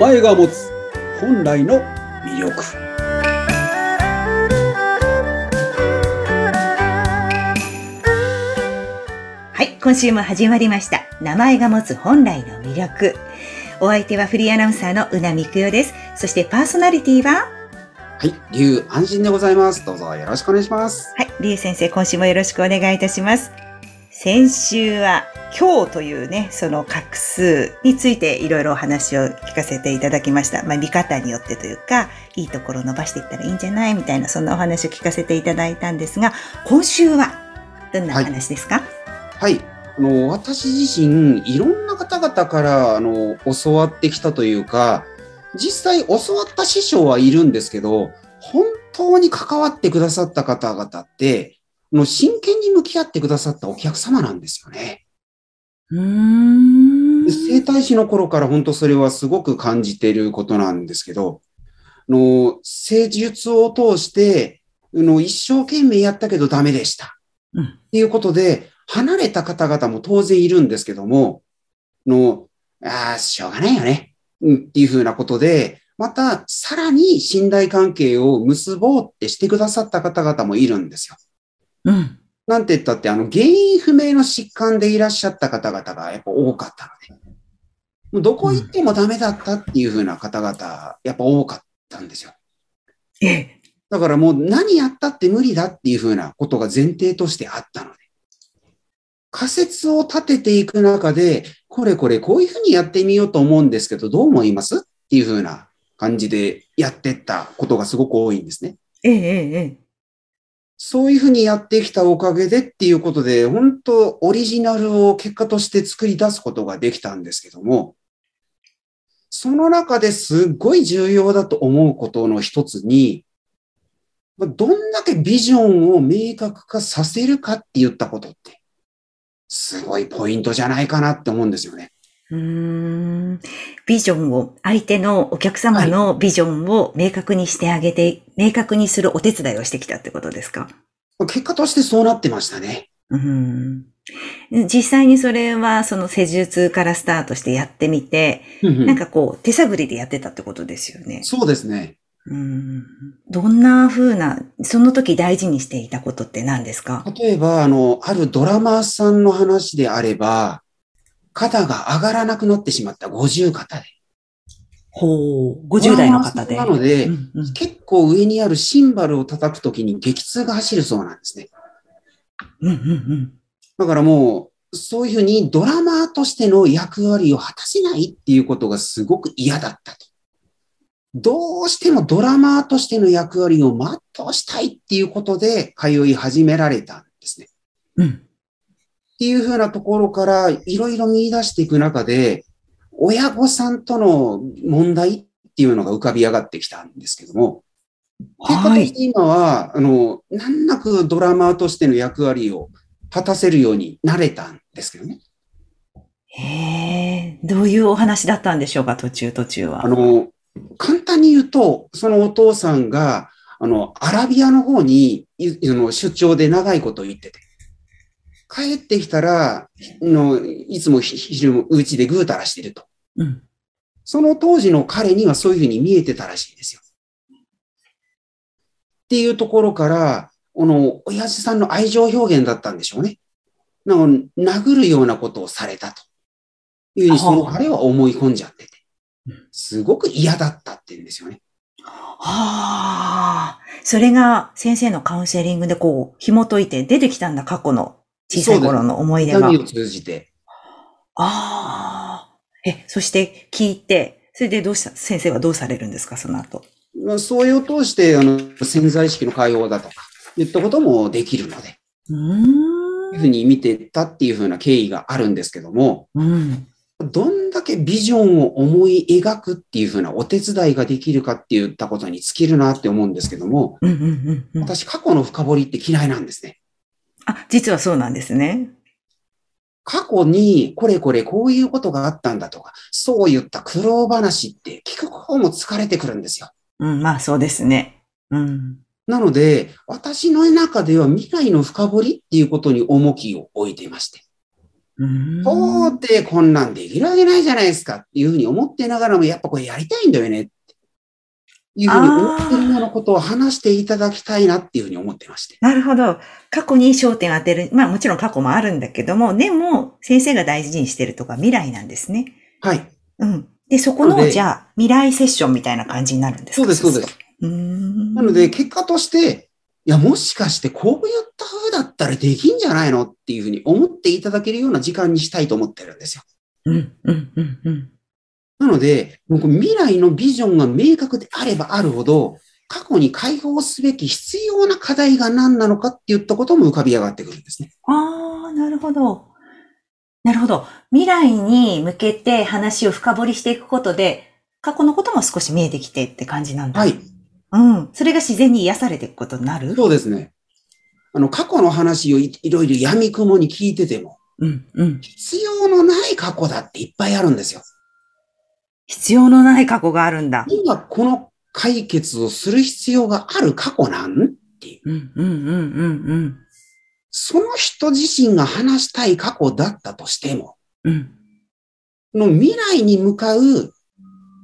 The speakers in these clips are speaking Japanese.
前が持つ本来の魅力はい、今週も始まりました。名前が持つ本来の魅力。お相手はフリーアナウンサーのうなみくよです。そしてパーソナリティは、はい龍安心でございますどうぞよろしくお願いしますはい、りゅう先生、今週もよろしくお願いいたします。先週は今日というね、その画数についていろいろお話を聞かせていただきました。まあ見方によってというか、いいところを伸ばしていったらいいんじゃない？みたいな、そんなお話を聞かせていただいたんですが、今週はどんなお話ですか、はい。あの私自身いろんな方々からあの教わってきたというか実際教わった師匠はいるんですけど本当に関わってくださった方々ってもう真剣に向き合ってくださったお客様なんですよね。うーんで整体師の頃から本当それはすごく感じていることなんですけど、あの施術を通してあの一生懸命やったけどダメでした。うんっていうことで、離れた方々も当然いるんですけども、の、ああ、しょうがないよね。うん、っていうふうなことで、また、さらに信頼関係を結ぼうってしてくださった方々もいるんですよ。うん。なんて言ったって、あの、原因不明の疾患でいらっしゃった方々がやっぱ多かったので、もうどこ行ってもダメだったっていうふうな方々、やっぱ多かったんですよ。ええ。だからもう何やったって無理だっていうふうなことが前提としてあったので、仮説を立てていく中で、これこれこういうふうにやってみようと思うんですけど、どう思います？っていうふうな感じでやってったことがすごく多いんですね。ええ、ええ、ええ。そういうふうにやってきたおかげでっていうことで、本当オリジナルを結果として作り出すことができたんですけども、その中ですっごい重要だと思うことの一つに、どんだけビジョンを明確化させるかって言ったことって、すごいポイントじゃないかなって思うんですよね。うーん。ビジョンを、相手のお客様のビジョンを明確にしてあげて、明確にするお手伝いをしてきたってことですか？まあ結果としてそうなってましたね。うーん。実際にそれはその施術からスタートしてやってみて、なんかこう手探りでやってたってことですよね。そうですね。うーん。どんな風な、その時大事にしていたことって何ですか？例えば、あの、あるドラマーさんの話であれば、肩が上がらなくなってしまった50肩で。ほう、50代の方で。なので、うんうん結構上にあるシンバルを叩くときに激痛が走るそうなんですね。うんうんうんだからもう、そういうふうにドラマーとしての役割を果たせないっていうことがすごく嫌だったと。どうしてもドラマーとしての役割を全うしたいっていうことで通い始められたんですね。うんっていうふうなところからいろいろ見出していく中で、親御さんとの問題っていうのが浮かび上がってきたんですけども、結果として今は、あの、難なくドラマーとしての役割を果たせるようになれたんですけどね。へえ、どういうお話だったんでしょうか、途中途中は。あの、簡単に言うと、そのお父さんが、あの、アラビアの方に、出張で長いこと言ってて、帰ってきたら、あのいつもひ昼もうちでぐうたらしてると。うん。その当時の彼にはそういうふうに見えてたらしいんですよ。っていうところから、この親父さんの愛情表現だったんでしょうね。なの殴るようなことをされたというふうにその彼は思い込んじゃってて、すごく嫌だったって言うんですよね。はあ。それが先生のカウンセリングでこう、紐解いて出てきたんだ、過去の小さい頃の思い出が。何を通じて？ああ。え、そして聞いて、それでどうした、先生はどうされるんですか、その後。まあ、そういうを通して、あの、潜在意識の解放だとか、言ったこともできるので、うー。こういうんふうに見てったっていうふうな経緯があるんですけども、うん。どんだけビジョンを思い描くっていうふうなお手伝いができるかって言ったことに尽きるなって思うんですけども、うんうんうんうん。私過去の深掘りって嫌いなんですね。あ、実はそうなんですね。過去にこれこれこういうことがあったんだとか、そういった苦労話って聞く方も疲れてくるんですよ。うん、まあそうですね。うん。なので、私の中では未来の深掘りっていうことに重きを置いていまして。うん到底こんなんできるわけないじゃないですかっていうふうに思ってながらも、やっぱこれやりたいんだよねっていうふうに思ってるようなことを話していただきたいなっていうふうに思ってまして。なるほど。過去に焦点を当てる。まあもちろん過去もあるんだけども、でも先生が大事にしてるとか未来なんですね。はい。うん。で、そこの、じゃあ、未来セッションみたいな感じになるんですか？そうです、そうです。。うーん。なので、結果として、いや、もしかしてこういった風だったらできんじゃないのっていうふうに思っていただけるような時間にしたいと思ってるんですよ。うん、うん、うん、うん。なので、僕未来のビジョンが明確であればあるほど、過去に解放すべき必要な課題が何なのかって言ったことも浮かび上がってくるんですね。ああ、なるほど。なるほど。未来に向けて話を深掘りしていくことで、過去のことも少し見えてきてって感じなんだ。はい。うん。それが自然に癒されていくことになる？そうですね。あの、過去の話をいいろいろ闇雲に聞いてても、うん、うん。必要のない過去だっていっぱいあるんですよ。必要のない過去があるんだ。今この解決をする必要がある過去なんっていう。うん、うん、うん、うん、うん。その人自身が話したい過去だったとしても、うん。の未来に向かう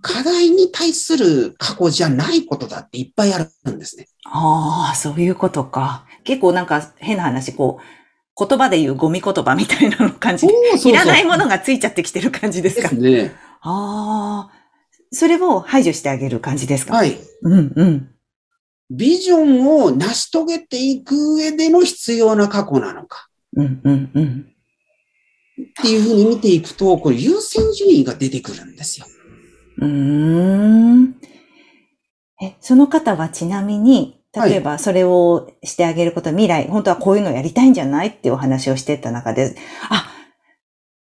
課題に対する過去じゃないことだっていっぱいあるんですね。ああ、そういうことか。結構なんか変な話、こう、言葉で言うゴミ言葉みたいなの感じ。そうそういらないものがついちゃってきてる感じですでか。すね。ああ、それを排除してあげる感じですか？はい。うん、うん。ビジョンを成し遂げていく上での必要な過去なのかうん、うん、うん。っていうふうに見ていくと、これ優先順位が出てくるんですよ。うーん。え、その方はちなみに、例えばそれをしてあげること、未来、本当はこういうのやりたいんじゃない？っていうお話をしてった中で、あ、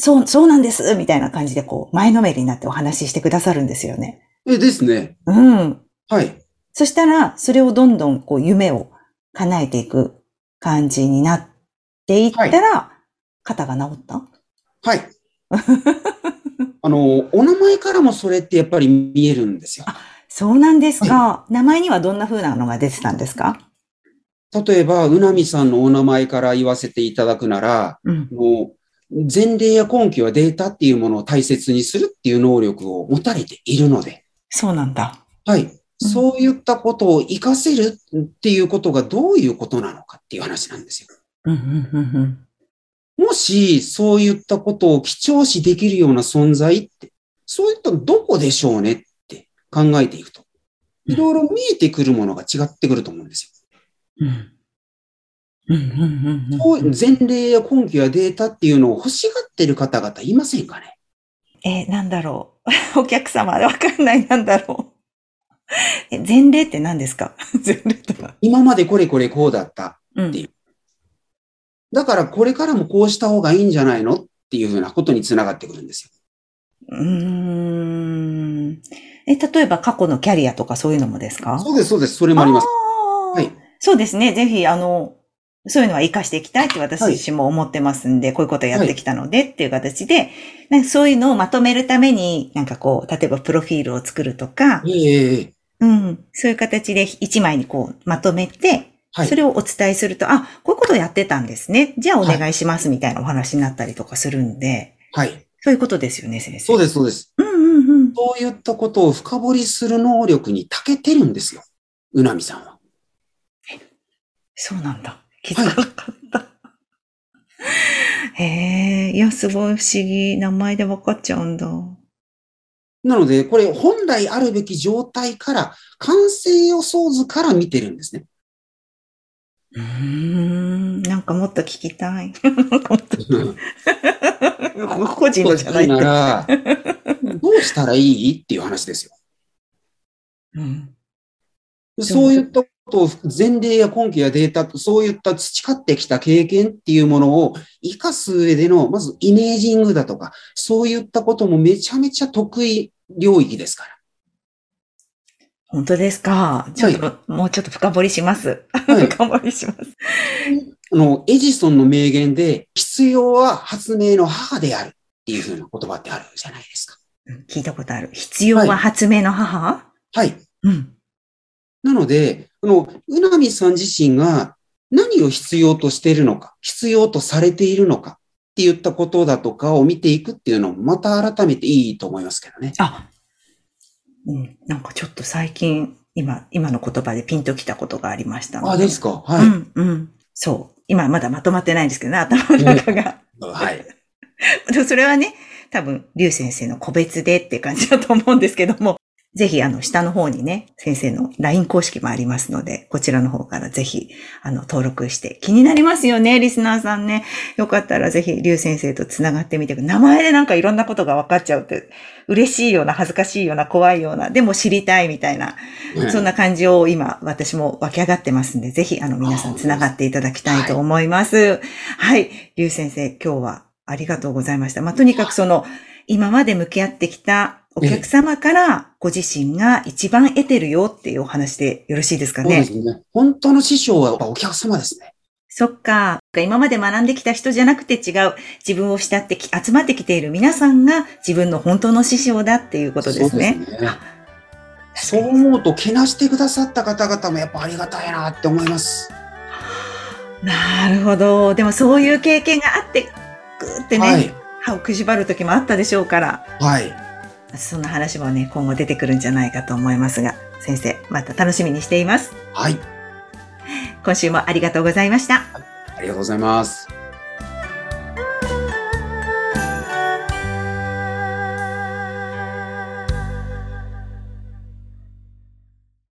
そう、そうなんですみたいな感じでこう、前のめりになってお話ししてくださるんですよね。え、ですね。うん。はい。そしたら、それをどんどんこう、夢を叶えていく感じになっていったら、肩が治った？はい。あの、お名前からもそれってやっぱり見えるんですよ。そうなんですか。名前にはどんな風なのが出てたんですか？例えば、うなみさんのお名前から言わせていただくなら、うん。もう前例や根拠やデータっていうものを大切にするっていう能力を持たれているので、そうなんだ。はい。そういったことを活かせるっていうことがどういうことなのかっていう話なんですよ。うん、うん、うん、うん。もし、そういったことを記帳視できるような存在って、そういったどこでしょうねって考えていくと、いろいろ見えてくるものが違ってくると思うんですうん。うん、前例や根拠やデータっていうのを欲しがってる方々いませんかね？えーなんだろう。お客様、わかんない、なんだろう。え、前例って何ですか？前例とは。今までこれこれこうだった。うんていうだからこれからもこうした方がいいんじゃないのっていうふうなことにつながってくるんですよ。うーん。え、例えば過去のキャリアとかそういうのもですか？そうです、そうです。それもあります。はい。そうですね。ぜひ、あの、そういうのは活かしていきたいって私自身も思ってますんで、こういうことをやってきたのでっていう形で、なんかそういうのをまとめるために、なんかこう、例えばプロフィールを作るとか、ええええうん、そういう形で一枚にこうまとめて、はい。それをお伝えすると、あ、こういうことをやってたんですね。じゃあお願いしますみたいなお話になったりとかするんで、はい。そういうことですよね、先生。そうです、そうです。うんうんうん。そういったことを深掘りする能力に長けてるんですよ。うなみさんは。そうなんだ。気づかなかった。へえ、いや、すごい不思議。名前で分かっちゃうんだ。なので、これ本来あるべき状態から、完成予想図から見てるんですね。うーん、なんかもっと聞きたい。個人のじゃないな。ら、どうしたらいい？っていう話ですよ。うんそういったことを前例や根拠やデータ、そういった培ってきた経験っていうものを活かす上での、まずイメージングだとか、そういったこともめちゃめちゃ得意領域ですから。本当ですか？ちょっと、もうちょっと深掘りします。はい 深掘りします。あの、エジソンの名言で、必要は発明の母であるっていうふうな言葉ってあるじゃないですか。うん聞いたことある。必要は発明の母、はい。うん。なので、この、うなみさん自身が何を必要としているのか、必要とされているのかっ言ったことだとかを見ていくっていうのもまた改めていいと思いますけどね。あ、うん、なんかちょっと最近、今、今の言葉でピンときたことがありましたのあ、ですか？はい。うん、うん。そう。今まだまとまってないんですけどね、頭の中が。はい。それはね、多分、竜先生の個別でって感じだと思うんですけども、ぜひ、あの、下の方にね、先生の LINE 公式もありますので、こちらの方からぜひ、あの、登録して、気になりますよね、リスナーさんね。よかったらぜひ、竜先生と繋がってみて。名前でなんかいろんなことが分かっちゃうって、嬉しいような、恥ずかしいような、怖いような、でも知りたいみたいな、そんな感じを今、私も湧き上がってますんで、ぜひ、あの、皆さん繋がっていただきたいと思います。はい。竜先生、今日はありがとうございました。まあ、とにかくその、今まで向き合ってきたお客様からご自身が一番得てるよっていうお話でよろしいですかね？そうですね。本当の師匠はやっぱお客様ですね。そっか。今まで学んできた人じゃなくて違う。自分を慕ってき集まってきている皆さんが自分の本当の師匠だっていうことですね。そうですね。そう思うと、けなしてくださった方々もやっぱありがたいなって思います。なるほど。でもそういう経験があって、ぐーってね、はい。歯をくじばる時もあったでしょうから。はい。そんな話もね、今後出てくるんじゃないかと思いますが、先生、また楽しみにしています。はい。今週もありがとうございました。ありがとうございます。